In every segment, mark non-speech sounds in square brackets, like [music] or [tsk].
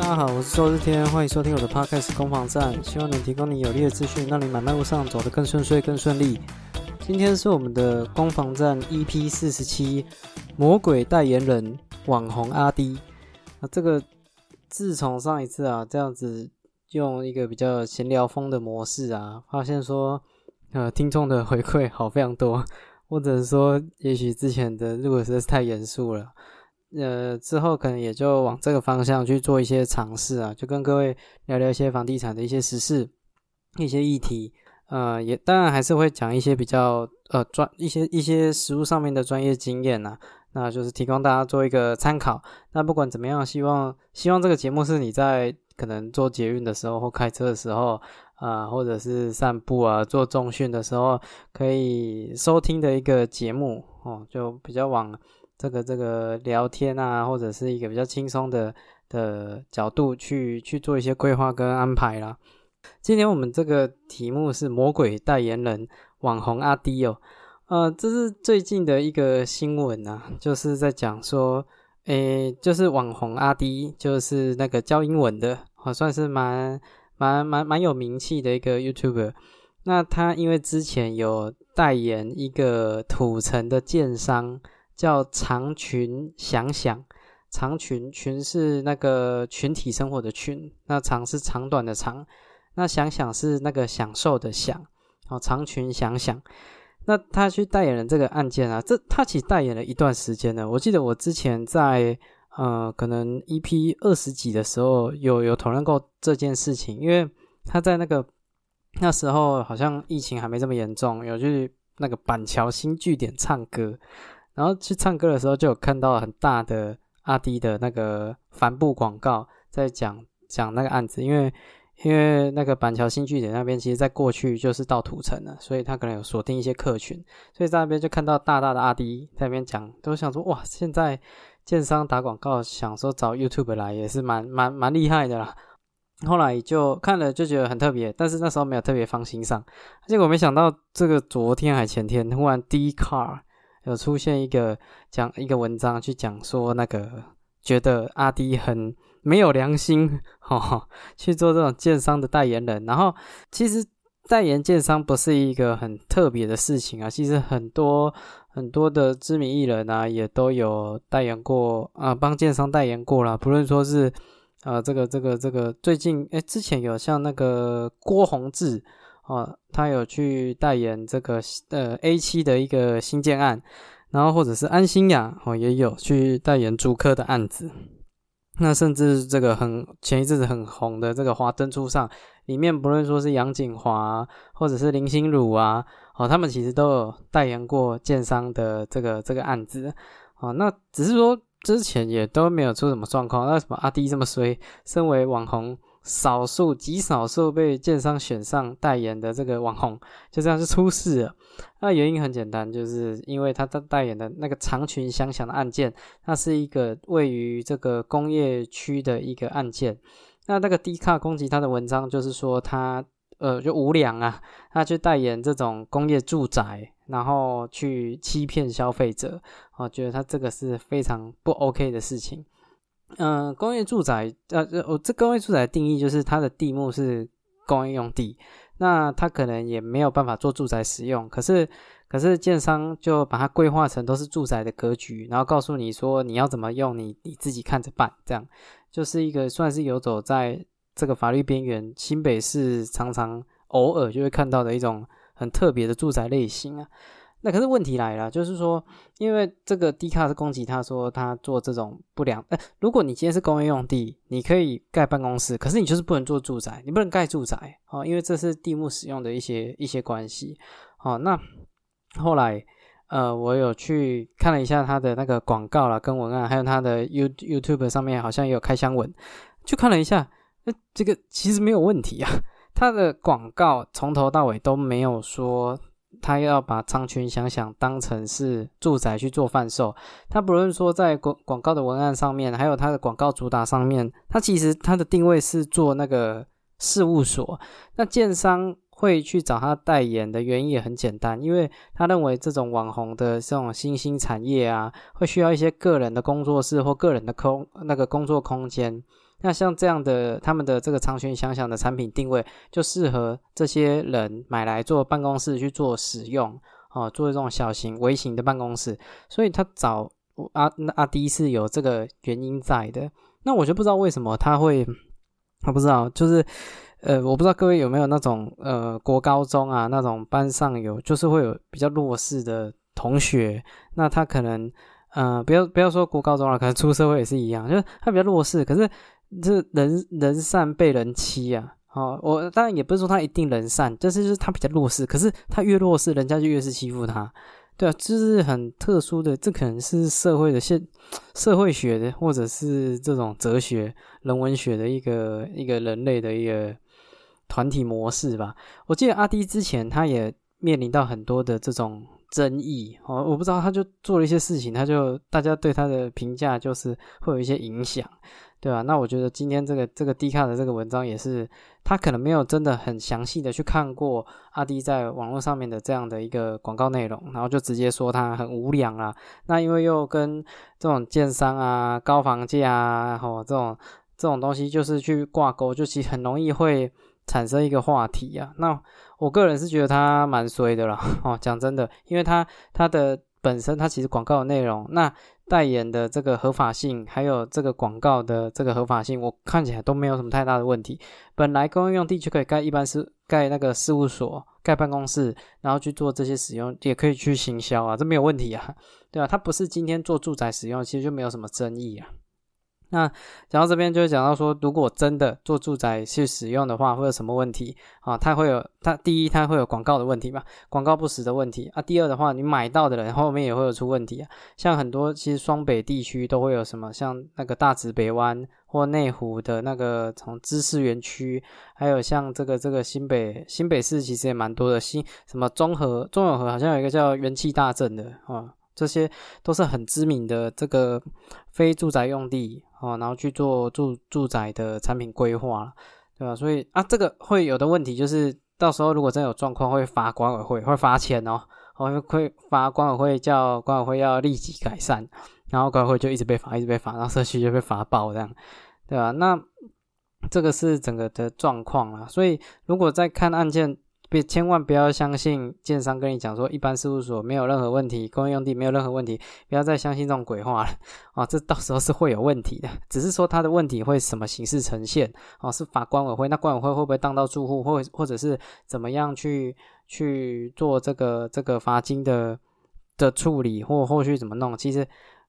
大家好，我是周日天，欢迎收听我的 Podcast 攻防战，希望能提供你有力的资讯，让你买卖路上走得更顺遂、更顺利。今天是我们的攻防战 EP 四十七，魔鬼代言人网红阿 D。那这个自从上一次啊，这样子用一个比较闲聊风的模式啊，发现说，呃，听众的回馈好非常多，或者说，也许之前的录的实在是太严肃了。呃，之后可能也就往这个方向去做一些尝试啊，就跟各位聊聊一些房地产的一些实事、一些议题。呃，也当然还是会讲一些比较呃专一些一些实务上面的专业经验呐，那就是提供大家做一个参考。那不管怎么样，希望希望这个节目是你在可能做捷运的时候或开车的时候啊，或者是散步啊、做重训的时候可以收听的一个节目哦，就比较往。这个这个聊天啊，或者是一个比较轻松的的角度去去做一些规划跟安排啦。今天我们这个题目是魔鬼代言人网红阿 D 哦，呃，这是最近的一个新闻啊，就是在讲说，诶，就是网红阿 D，就是那个教英文的，哦，算是蛮蛮蛮蛮有名气的一个 YouTuber。那他因为之前有代言一个土城的建商。叫长群想想，长群群是那个群体生活的群，那长是长短的长，那想想是那个享受的享，哦，长群想想，那他去代言了这个案件啊，这他其实代言了一段时间了。我记得我之前在呃，可能 EP 二十几的时候有有讨论过这件事情，因为他在那个那时候好像疫情还没这么严重，有去那个板桥新据点唱歌。然后去唱歌的时候，就有看到很大的阿迪的那个帆布广告，在讲讲那个案子。因为因为那个板桥新据点那边，其实在过去就是到土城了，所以他可能有锁定一些客群，所以在那边就看到大大的阿迪在那边讲，都想说哇，现在建商打广告，想说找 YouTube 来也是蛮蛮蛮厉害的啦。后来就看了就觉得很特别，但是那时候没有特别放心上，结果没想到这个昨天还前天突然 D car。有出现一个讲一个文章去讲说那个觉得阿迪很没有良心，[laughs] 哈，去做这种建商的代言人。然后其实代言建商不是一个很特别的事情啊，其实很多很多的知名艺人啊也都有代言过啊，帮建商代言过了。不论说是呃这个这个这个最近哎之前有像那个郭宏志。哦，他有去代言这个呃 A 七的一个新建案，然后或者是安心亚哦也有去代言主科的案子，那甚至这个很前一阵子很红的这个华灯初上里面，不论说是杨景华或者是林心如啊，哦他们其实都有代言过建商的这个这个案子，哦那只是说之前也都没有出什么状况，那什么阿弟这么衰，身为网红。少数极少数被建商选上代言的这个网红，就这样就出事了。那原因很简单，就是因为他在代言的那个长裙想想的案件，它是一个位于这个工业区的一个案件。那那个低卡攻击他的文章，就是说他呃就无良啊，他去代言这种工业住宅，然后去欺骗消费者，我觉得他这个是非常不 OK 的事情。嗯，工业住宅，呃，我这工业住宅定义就是它的地目是工业用地，那它可能也没有办法做住宅使用，可是，可是建商就把它规划成都是住宅的格局，然后告诉你说你要怎么用，你你自己看着办，这样就是一个算是游走在这个法律边缘。新北市常常偶尔就会看到的一种很特别的住宅类型啊。那可是问题来了，就是说，因为这个 D 卡是攻击他说他做这种不良，哎，如果你今天是工业用地，你可以盖办公室，可是你就是不能做住宅，你不能盖住宅，哦，因为这是地目使用的一些一些关系，哦，那后来，呃，我有去看了一下他的那个广告啦，跟文案，还有他的 You YouTube 上面好像也有开箱文，就看了一下，那这个其实没有问题啊，[laughs] 他的广告从头到尾都没有说。他要把长群想想当成是住宅去做贩售，他不论说在广广告的文案上面，还有他的广告主打上面，他其实他的定位是做那个事务所。那建商会去找他代言的原因也很简单，因为他认为这种网红的这种新兴产业啊，会需要一些个人的工作室或个人的空那个工作空间。那像这样的他们的这个长裙想想的产品定位，就适合这些人买来做办公室去做使用，哦，做这种小型微型的办公室。所以他找阿阿迪是有这个原因在的。那我就不知道为什么他会，我不知道，就是呃，我不知道各位有没有那种呃国高中啊那种班上有，就是会有比较弱势的同学，那他可能。嗯，不要不要说国高中了，可能出社会也是一样，就是他比较弱势，可是这人人善被人欺啊。哦，我当然也不是说他一定人善，就是就是他比较弱势，可是他越弱势，人家就越是欺负他，对啊，这是很特殊的，这可能是社会的现 [tsk] 社会学的，或者是这种哲学人文学的一个一个人类的一个团体模式吧。我记得阿迪之前他也面临到很多的这种。争议哦，我不知道，他就做了一些事情，他就大家对他的评价就是会有一些影响，对吧？那我觉得今天这个这个 D 卡的这个文章也是，他可能没有真的很详细的去看过阿迪在网络上面的这样的一个广告内容，然后就直接说他很无良啊。那因为又跟这种建商啊、高房价啊，吼这种这种东西就是去挂钩，就其实很容易会产生一个话题啊。那我个人是觉得他蛮衰的啦，哦，讲真的，因为他他的本身他其实广告的内容，那代言的这个合法性，还有这个广告的这个合法性，我看起来都没有什么太大的问题。本来公用地区可以盖，一般是盖那个事务所、盖办公室，然后去做这些使用，也可以去行销啊，这没有问题啊，对啊，它不是今天做住宅使用，其实就没有什么争议啊。那讲到这边，就会讲到说，如果真的做住宅去使用的话，会有什么问题啊？它会有，它第一，它会有广告的问题嘛，广告不实的问题啊。第二的话，你买到的人后面也会有出问题啊。像很多其实双北地区都会有什么，像那个大直北湾或内湖的那个从知识园区，还有像这个这个新北新北市其实也蛮多的，新什么中和中永和好像有一个叫元气大镇的啊。这些都是很知名的这个非住宅用地哦，然后去做住住宅的产品规划，对吧？所以啊，这个会有的问题就是，到时候如果真有状况，会罚管委会，会罚钱哦，会会罚管委会，叫管委会要立即改善，然后管委会就一直被罚，一直被罚，然后社区就被罚爆这样，对吧？那这个是整个的状况啊，所以如果在看案件。别千万不要相信建商跟你讲说，一般事务所没有任何问题，公用用地没有任何问题，不要再相信这种鬼话了啊！这到时候是会有问题的，只是说他的问题会什么形式呈现哦？是法管委会，那管委会会不会当到住户，或或者是怎么样去去做这个这个罚金的的处理，或后续怎么弄？其实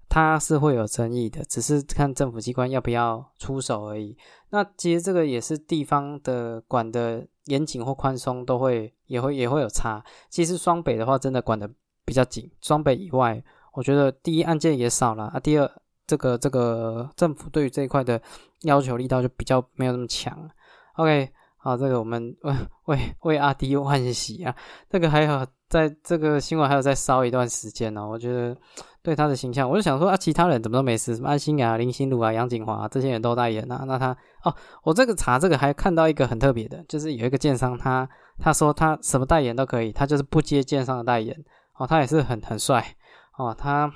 它是会有争议的，只是看政府机关要不要出手而已。那其实这个也是地方的管的。严谨或宽松都会也会也会有差。其实双北的话，真的管的比较紧。双北以外，我觉得第一案件也少了啊。第二，这个这个政府对于这一块的要求力道就比较没有那么强。OK，好，这个我们为为为阿迪万喜啊。这个还有在这个新闻还有再烧一段时间呢。我觉得。对他的形象，我就想说啊，其他人怎么都没事，什么安心雅、林心如啊、杨景华这些人都代言啊，那他哦，我这个查这个还看到一个很特别的，就是有一个建商，他他说他什么代言都可以，他就是不接建商的代言。哦，他也是很很帅。哦，他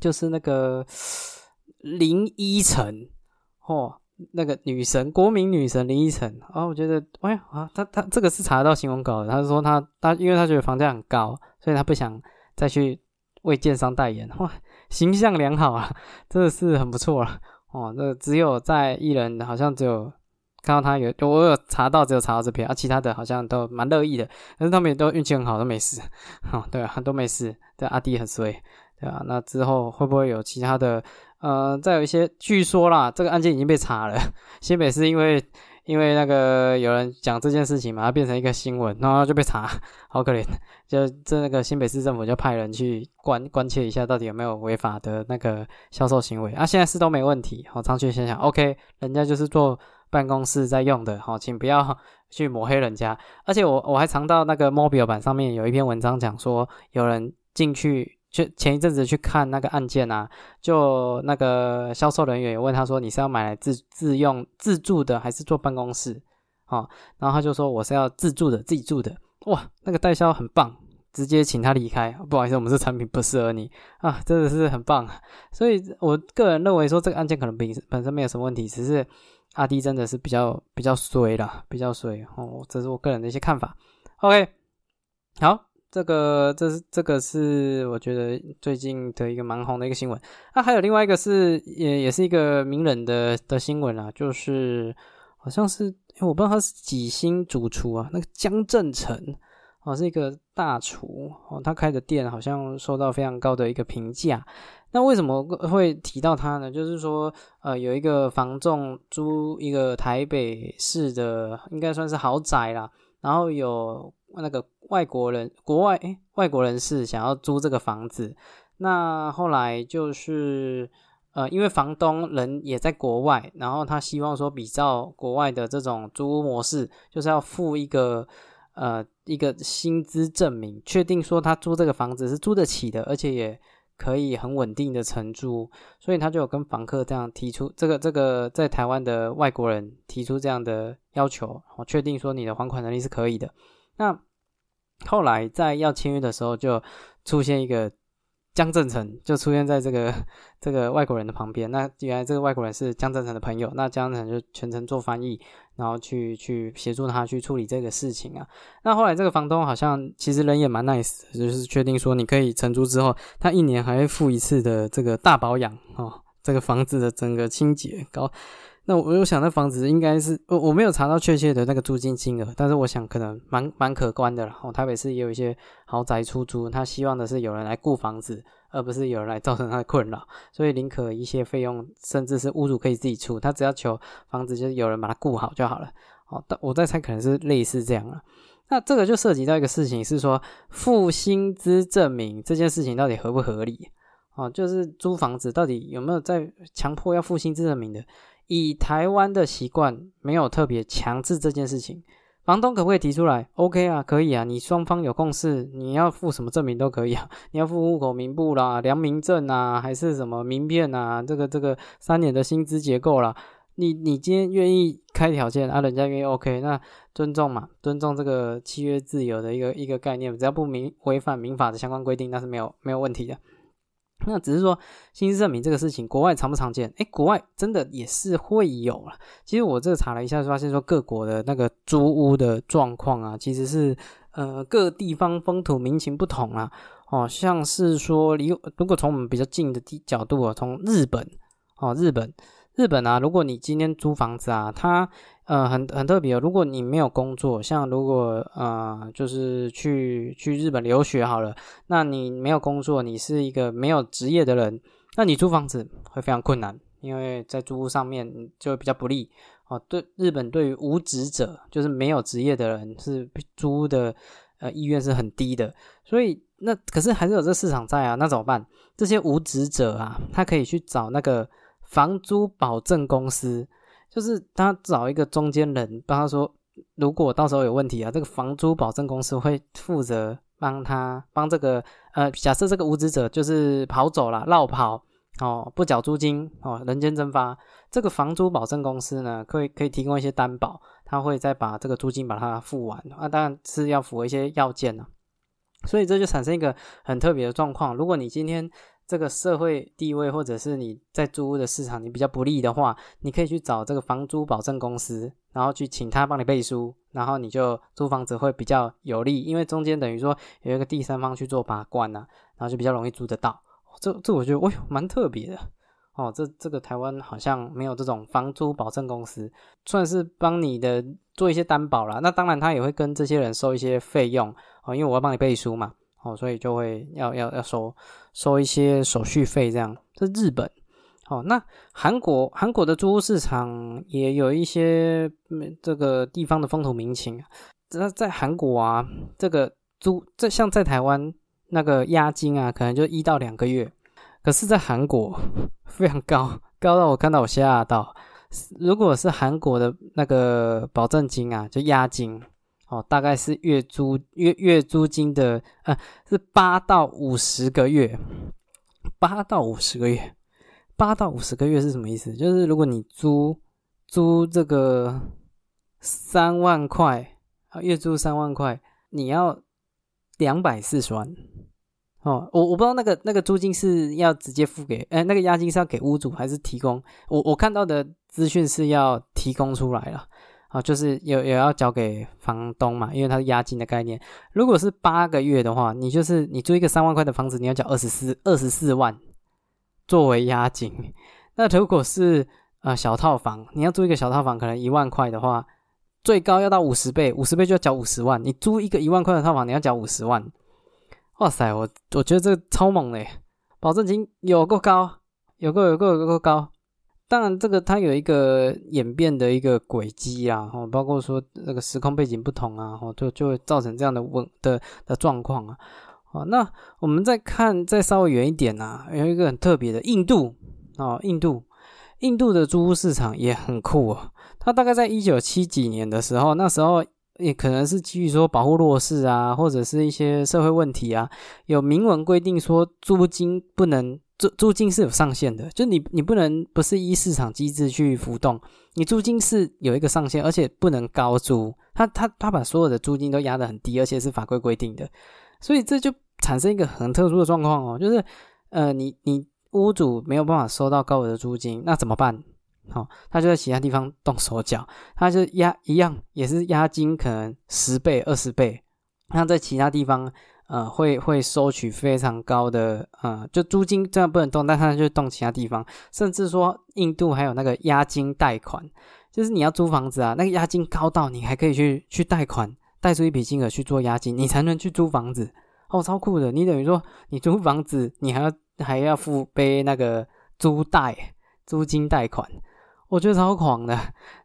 就是那个林依晨。哦，那个女神国民女神林依晨。哦，我觉得哎啊，他他这个是查得到新闻稿的，他是说他他因为他觉得房价很高，所以他不想再去。为建商代言，哇，形象良好啊，真的是很不错了哦。那只有在艺人，好像只有看到他有，我有查到，只有查到这篇，啊，其他的好像都蛮乐意的，但是他们也都运气很好，都没事。[laughs] 哦，对啊，都没事。对，阿弟很衰，对啊。那之后会不会有其他的？呃，再有一些，据说啦，这个案件已经被查了，[laughs] 新北是因为。因为那个有人讲这件事情嘛，它变成一个新闻，然后就被查，好可怜。就这那个新北市政府就派人去关关切一下，到底有没有违法的那个销售行为啊？现在是都没问题。好，长期想想，OK，人家就是做办公室在用的，好，请不要 [laughs] 去抹黑人家。而且我我还尝到那个 mobile 版上面有一篇文章讲说，有人进去。就前一阵子去看那个案件啊，就那个销售人员也问他说：“你是要买来自自用自住的，还是做办公室？”哦，然后他就说：“我是要自住的，自己住的。”哇，那个代销很棒，直接请他离开。不好意思，我们这产品不适合你啊，真的是很棒。所以我个人认为说这个案件可能本本身没有什么问题，只是阿弟真的是比较比较衰啦，比较衰哦，这是我个人的一些看法。OK，好。这个，这是这个是我觉得最近的一个蛮红的一个新闻。那还有另外一个是，也也是一个名人的的新闻啊，就是好像是，我不知道他是几星主厨啊，那个江正成哦，是一个大厨哦，他开的店好像受到非常高的一个评价。那为什么会提到他呢？就是说，呃，有一个房仲租一个台北市的，应该算是豪宅啦，然后有。那个外国人，国外诶，外国人士想要租这个房子，那后来就是呃，因为房东人也在国外，然后他希望说比照国外的这种租屋模式，就是要付一个呃一个薪资证明，确定说他租这个房子是租得起的，而且也可以很稳定的承租，所以他就有跟房客这样提出这个这个在台湾的外国人提出这样的要求，我确定说你的还款能力是可以的。那后来在要签约的时候，就出现一个江正成，就出现在这个 [laughs] 这个外国人的旁边。那原来这个外国人是江正成的朋友，那江正成就全程做翻译，然后去去协助他去处理这个事情啊。那后来这个房东好像其实人也蛮 nice，就是确定说你可以承租之后，他一年还会付一次的这个大保养哦，这个房子的整个清洁搞。那我我想，那房子应该是我我没有查到确切的那个租金金额，但是我想可能蛮蛮可观的了。哦，台北市也有一些豪宅出租，他希望的是有人来顾房子，而不是有人来造成他的困扰，所以宁可一些费用，甚至是屋主可以自己出，他只要求房子就是有人把它顾好就好了。哦，但我在猜可能是类似这样啊。那这个就涉及到一个事情，是说付薪资证明这件事情到底合不合理？哦，就是租房子到底有没有在强迫要付薪资证明的？以台湾的习惯，没有特别强制这件事情。房东可不可以提出来？OK 啊，可以啊。你双方有共识，你要付什么证明都可以啊。[laughs] 你要付户口名簿啦、良民证啊，还是什么名片啊？这个这个三年的薪资结构啦。你你今天愿意开条件啊，人家愿意 OK，那尊重嘛，尊重这个契约自由的一个一个概念，只要不明违反民法的相关规定，那是没有没有问题的。那只是说薪资证明这个事情，国外常不常见？哎，国外真的也是会有了。其实我这查了一下，发现说各国的那个租屋的状况啊，其实是呃各地方风土民情不同啊。哦，像是说离如果从我们比较近的地角度啊，从日本哦，日本日本啊，如果你今天租房子啊，它呃，很很特别哦。如果你没有工作，像如果呃，就是去去日本留学好了，那你没有工作，你是一个没有职业的人，那你租房子会非常困难，因为在租屋上面就比较不利哦。对日本对于无职者，就是没有职业的人，是租的呃意愿是很低的。所以那可是还是有这市场在啊，那怎么办？这些无职者啊，他可以去找那个房租保证公司。就是他找一个中间人帮他说，如果到时候有问题啊，这个房租保证公司会负责帮他帮这个呃，假设这个无职者就是跑走了、绕跑哦，不缴租金哦，人间蒸发，这个房租保证公司呢，可以可以提供一些担保，他会再把这个租金把它付完啊，当然是要符合一些要件呢，所以这就产生一个很特别的状况，如果你今天。这个社会地位，或者是你在租屋的市场你比较不利的话，你可以去找这个房租保证公司，然后去请他帮你背书，然后你就租房子会比较有利，因为中间等于说有一个第三方去做把关呐，然后就比较容易租得到。这这我觉得，哎呦，蛮特别的哦。这这个台湾好像没有这种房租保证公司，算是帮你的做一些担保啦。那当然他也会跟这些人收一些费用哦，因为我要帮你背书嘛。哦，所以就会要要要收收一些手续费，这样。这日本，哦，那韩国韩国的租屋市场也有一些这个地方的风土民情。那在韩国啊，这个租这像在台湾那个押金啊，可能就一到两个月，可是，在韩国非常高，高到我看到我吓到。如果是韩国的那个保证金啊，就押金。哦，大概是月租月月租金的，呃，是八到五十个月，八到五十个月，八到五十个月是什么意思？就是如果你租租这个三万块啊，月租三万块，你要两百四十万。哦，我我不知道那个那个租金是要直接付给，哎，那个押金是要给屋主还是提供？我我看到的资讯是要提供出来了，啊，就是有也要交给房东嘛，因为它是押金的概念。如果是八个月的话，你就是你租一个三万块的房子，你要缴二十四二十四万作为押金。那如果是呃小套房，你要租一个小套房，可能一万块的话，最高要到五十倍，五十倍就要缴五十万。你租一个一万块的套房，你要缴五十万。哇塞，我我觉得这个超猛嘞，保证金有够高，有够有够有够高。当然，这个它有一个演变的一个轨迹啊，哦，包括说那个时空背景不同啊，哦，就就会造成这样的问的的状况啊。哦，那我们再看再稍微远一点啊，有一个很特别的印度哦，印度，印度的租屋市场也很酷啊。它大概在一九七几年的时候，那时候。也可能是基于说保护弱势啊，或者是一些社会问题啊，有明文规定说租金不能租租金是有上限的，就你你不能不是依市场机制去浮动，你租金是有一个上限，而且不能高租，他他他把所有的租金都压得很低，而且是法规规定的，所以这就产生一个很特殊的状况哦，就是呃你你屋主没有办法收到高额的租金，那怎么办？好，他就在其他地方动手脚，他就押一样，也是押金可能十倍、二十倍。那在其他地方，呃，会会收取非常高的，呃，就租金这样不能动，但他就动其他地方，甚至说印度还有那个押金贷款，就是你要租房子啊，那个押金高到你还可以去去贷款，贷出一笔金额去做押金，你才能去租房子。哦，超酷的！你等于说你租房子，你还要还要付背那个租贷租金贷款。我觉得超狂的，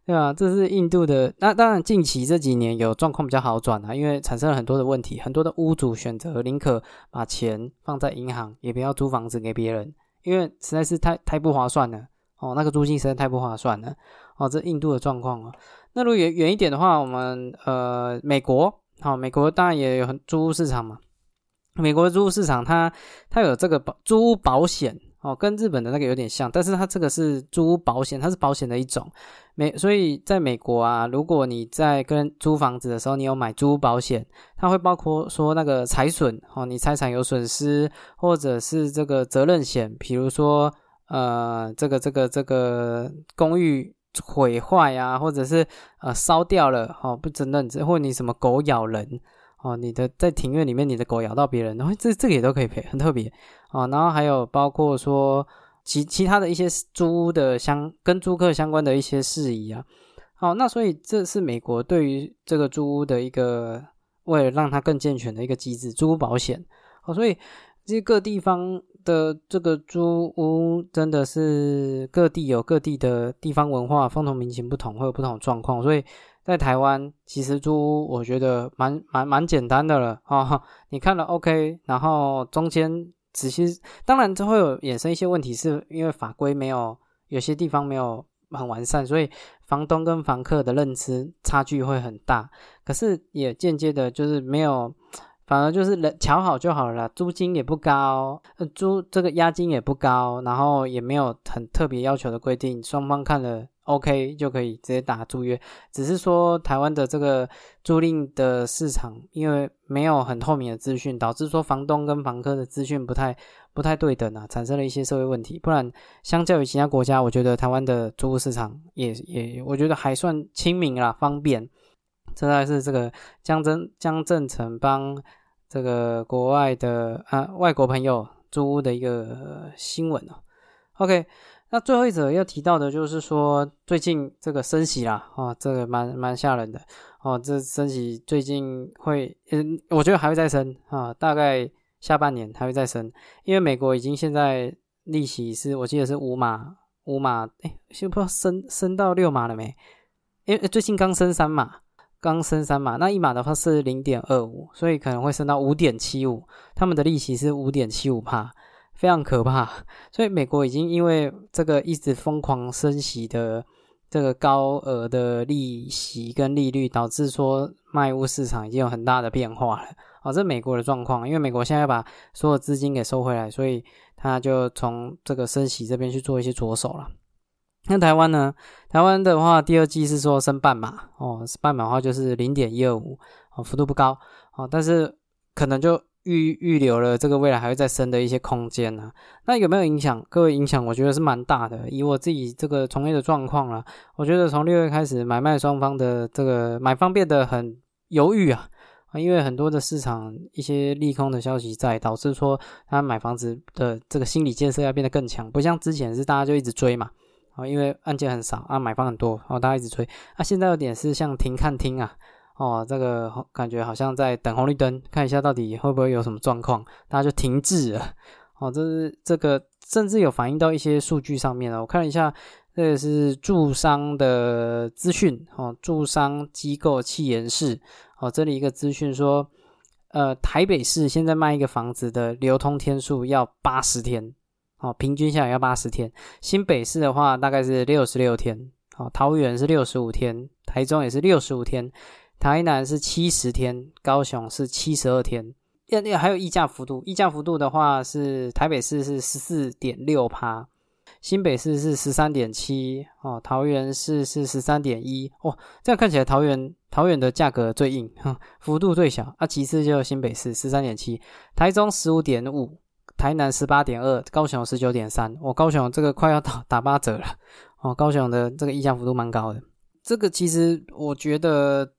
对吧？这是印度的。那当然，近期这几年有状况比较好转啊，因为产生了很多的问题，很多的屋主选择宁可把钱放在银行，也不要租房子给别人，因为实在是太太不划算了哦。那个租金实在太不划算了哦。这印度的状况啊。那如果远远一点的话，我们呃美国，好，美国当然也有很租屋市场嘛。美国租屋市场它它有这个保租屋保险。哦，跟日本的那个有点像，但是它这个是租保险，它是保险的一种。美，所以在美国啊，如果你在跟租房子的时候，你有买租保险，它会包括说那个财损，哦，你财产有损失，或者是这个责任险，比如说呃，这个这个这个公寓毁坏啊，或者是呃烧掉了，哦，不承认，或你什么狗咬人。哦，你的在庭院里面，你的狗咬到别人，然后这这个也都可以赔，很特别哦。然后还有包括说其其他的一些租屋的相跟租客相关的一些事宜啊。好，那所以这是美国对于这个租屋的一个为了让它更健全的一个机制，租屋保险。哦，所以这各地方的这个租屋真的是各地有各地的地方文化风土民情不同，会有不同的状况，所以。在台湾，其实租屋我觉得蛮蛮蛮简单的了啊！你看了 OK，然后中间仔细，当然这会有衍生一些问题，是因为法规没有有些地方没有很完善，所以房东跟房客的认知差距会很大。可是也间接的就是没有，反而就是人瞧好就好了，租金也不高，租这个押金也不高，然后也没有很特别要求的规定，双方看了。OK 就可以直接打租约，只是说台湾的这个租赁的市场，因为没有很透明的资讯，导致说房东跟房客的资讯不太不太对等啊，产生了一些社会问题。不然，相较于其他国家，我觉得台湾的租屋市场也也，我觉得还算亲民啦，方便。这才是这个江真江正成帮这个国外的啊外国朋友租屋的一个新闻哦。OK。那最后一则要提到的就是说，最近这个升息啦，哦，这个蛮蛮吓人的哦。这升息最近会，嗯，我觉得还会再升啊，大概下半年还会再升，因为美国已经现在利息是我记得是五码，五码，哎，现在不知道升升到六码了没？因为最近刚升三码，刚升三码，那一码的话是零点二五，所以可能会升到五点七五，他们的利息是五点七五帕。非常可怕，[laughs] 所以美国已经因为这个一直疯狂升息的这个高额的利息跟利率，导致说卖屋市场已经有很大的变化了。哦，这美国的状况，因为美国现在要把所有资金给收回来，所以他就从这个升息这边去做一些着手了。那台湾呢？台湾的话，第二季是说升半码哦，半码的话就是零点一二五哦，幅度不高哦，但是。可能就预预留了这个未来还会再升的一些空间呢。那有没有影响？各位影响，我觉得是蛮大的。以我自己这个从业的状况啦，我觉得从六月开始，买卖双方的这个买方变得很犹豫。啊，因为很多的市场一些利空的消息在，导致说他买房子的这个心理建设要变得更强，不像之前是大家就一直追嘛，啊，因为案件很少啊，买方很多，哦，大家一直追，啊，现在有点是像停看听啊，哦，这个感觉好像在等红绿灯，看一下到底会不会有什么状况，大家就停滞了，哦，这是这个甚至有反映到一些数据上面了，我看了一下，这个是住商的资讯，哦，住商机构气研室。哦，这里一个资讯说，呃，台北市现在卖一个房子的流通天数要八十天，哦，平均下来要八十天。新北市的话大概是六十六天，哦，桃园是六十五天，台中也是六十五天，台南是七十天，高雄是七十二天。要要还有溢价幅度，溢价幅度的话是台北市是十四点六趴。新北市是十三点七哦，桃园市是十三点一哦，这样看起来桃园桃园的价格最硬，幅度最小啊。其次就是新北市十三点七，台中十五点五，台南十八点二，高雄十九点三。我高雄这个快要打 [laughs] 打八折了哦，高雄的这个溢价幅度蛮高的。这个其实我觉得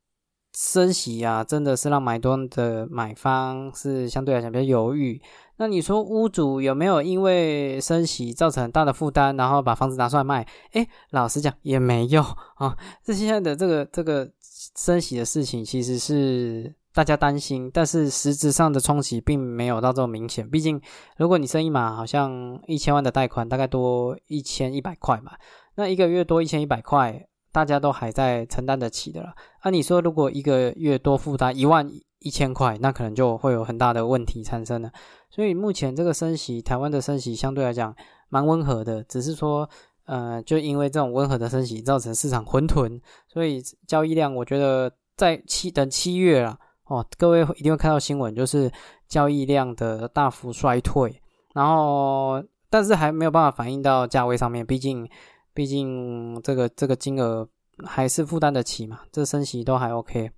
升息啊，真的是让买多的买方是相对来讲比较犹豫。那你说屋主有没有因为升息造成很大的负担，然后把房子拿出来卖？诶，老实讲也没有啊。这现在的这个这个升息的事情，其实是大家担心，但是实质上的冲击并没有到这么明显。毕竟，如果你生意嘛好像一千万的贷款，大概多一千一百块嘛，那一个月多一千一百块，大家都还在承担得起的了。那你说如果一个月多负担一万一千块，那可能就会有很大的问题产生了。所以目前这个升息，台湾的升息相对来讲蛮温和的，只是说，呃，就因为这种温和的升息，造成市场混沌，所以交易量我觉得在七等七月了哦，各位一定会看到新闻，就是交易量的大幅衰退，然后但是还没有办法反映到价位上面，毕竟毕竟这个这个金额还是负担得起嘛，这升息都还 OK，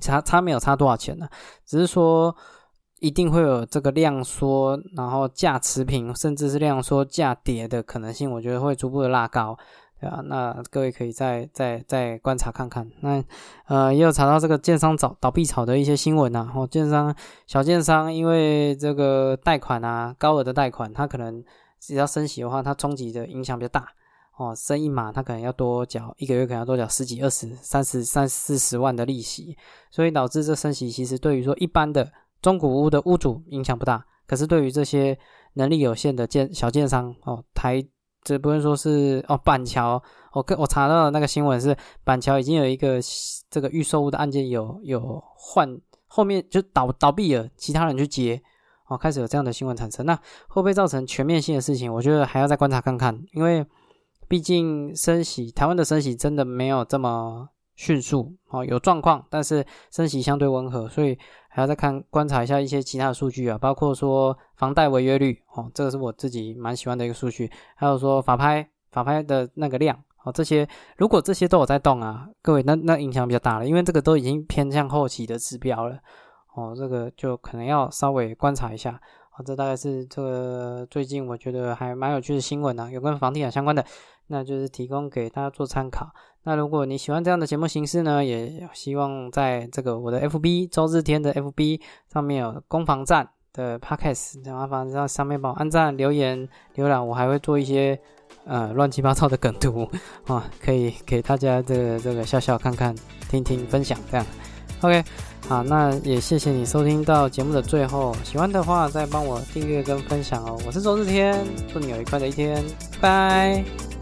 差差没有差多少钱呢，只是说。一定会有这个量缩，然后价持平，甚至是量缩价跌的可能性，我觉得会逐步的拉高，对啊？那各位可以再再再观察看看。那呃，也有查到这个建商倒倒闭潮的一些新闻呐。哦，建商小建商因为这个贷款啊，高额的贷款，它可能只要升息的话，它冲击的影响比较大。哦，升一码，它可能要多缴一个月，可能要多缴十几、二十、三十、三四十万的利息，所以导致这升息其实对于说一般的。中古屋的屋主影响不大，可是对于这些能力有限的建小建商哦，台这不能说是哦板桥，我跟我查到的那个新闻是板桥已经有一个这个预售屋的案件有有换后面就倒倒闭了，其他人去接哦，开始有这样的新闻产生，那会不会造成全面性的事情？我觉得还要再观察看看，因为毕竟升息，台湾的升息真的没有这么迅速哦，有状况，但是升息相对温和，所以。还要再看观察一下一些其他的数据啊，包括说房贷违约率哦，这个是我自己蛮喜欢的一个数据。还有说法拍法拍的那个量哦，这些如果这些都有在动啊，各位那那影响比较大了，因为这个都已经偏向后期的指标了哦，这个就可能要稍微观察一下。好，这大概是这个最近我觉得还蛮有趣的新闻呢，有跟房地产相关的，那就是提供给大家做参考。那如果你喜欢这样的节目形式呢，也希望在这个我的 FB 周日天的 FB 上面有攻防战的 Podcast，麻烦在上面帮我按赞、留言、浏览，我还会做一些呃乱七八糟的梗图啊，可以给大家这个这个笑笑看看、听听、分享这样。OK，好，那也谢谢你收听到节目的最后，喜欢的话再帮我订阅跟分享哦。我是周日天，祝你有愉快的一天，拜拜。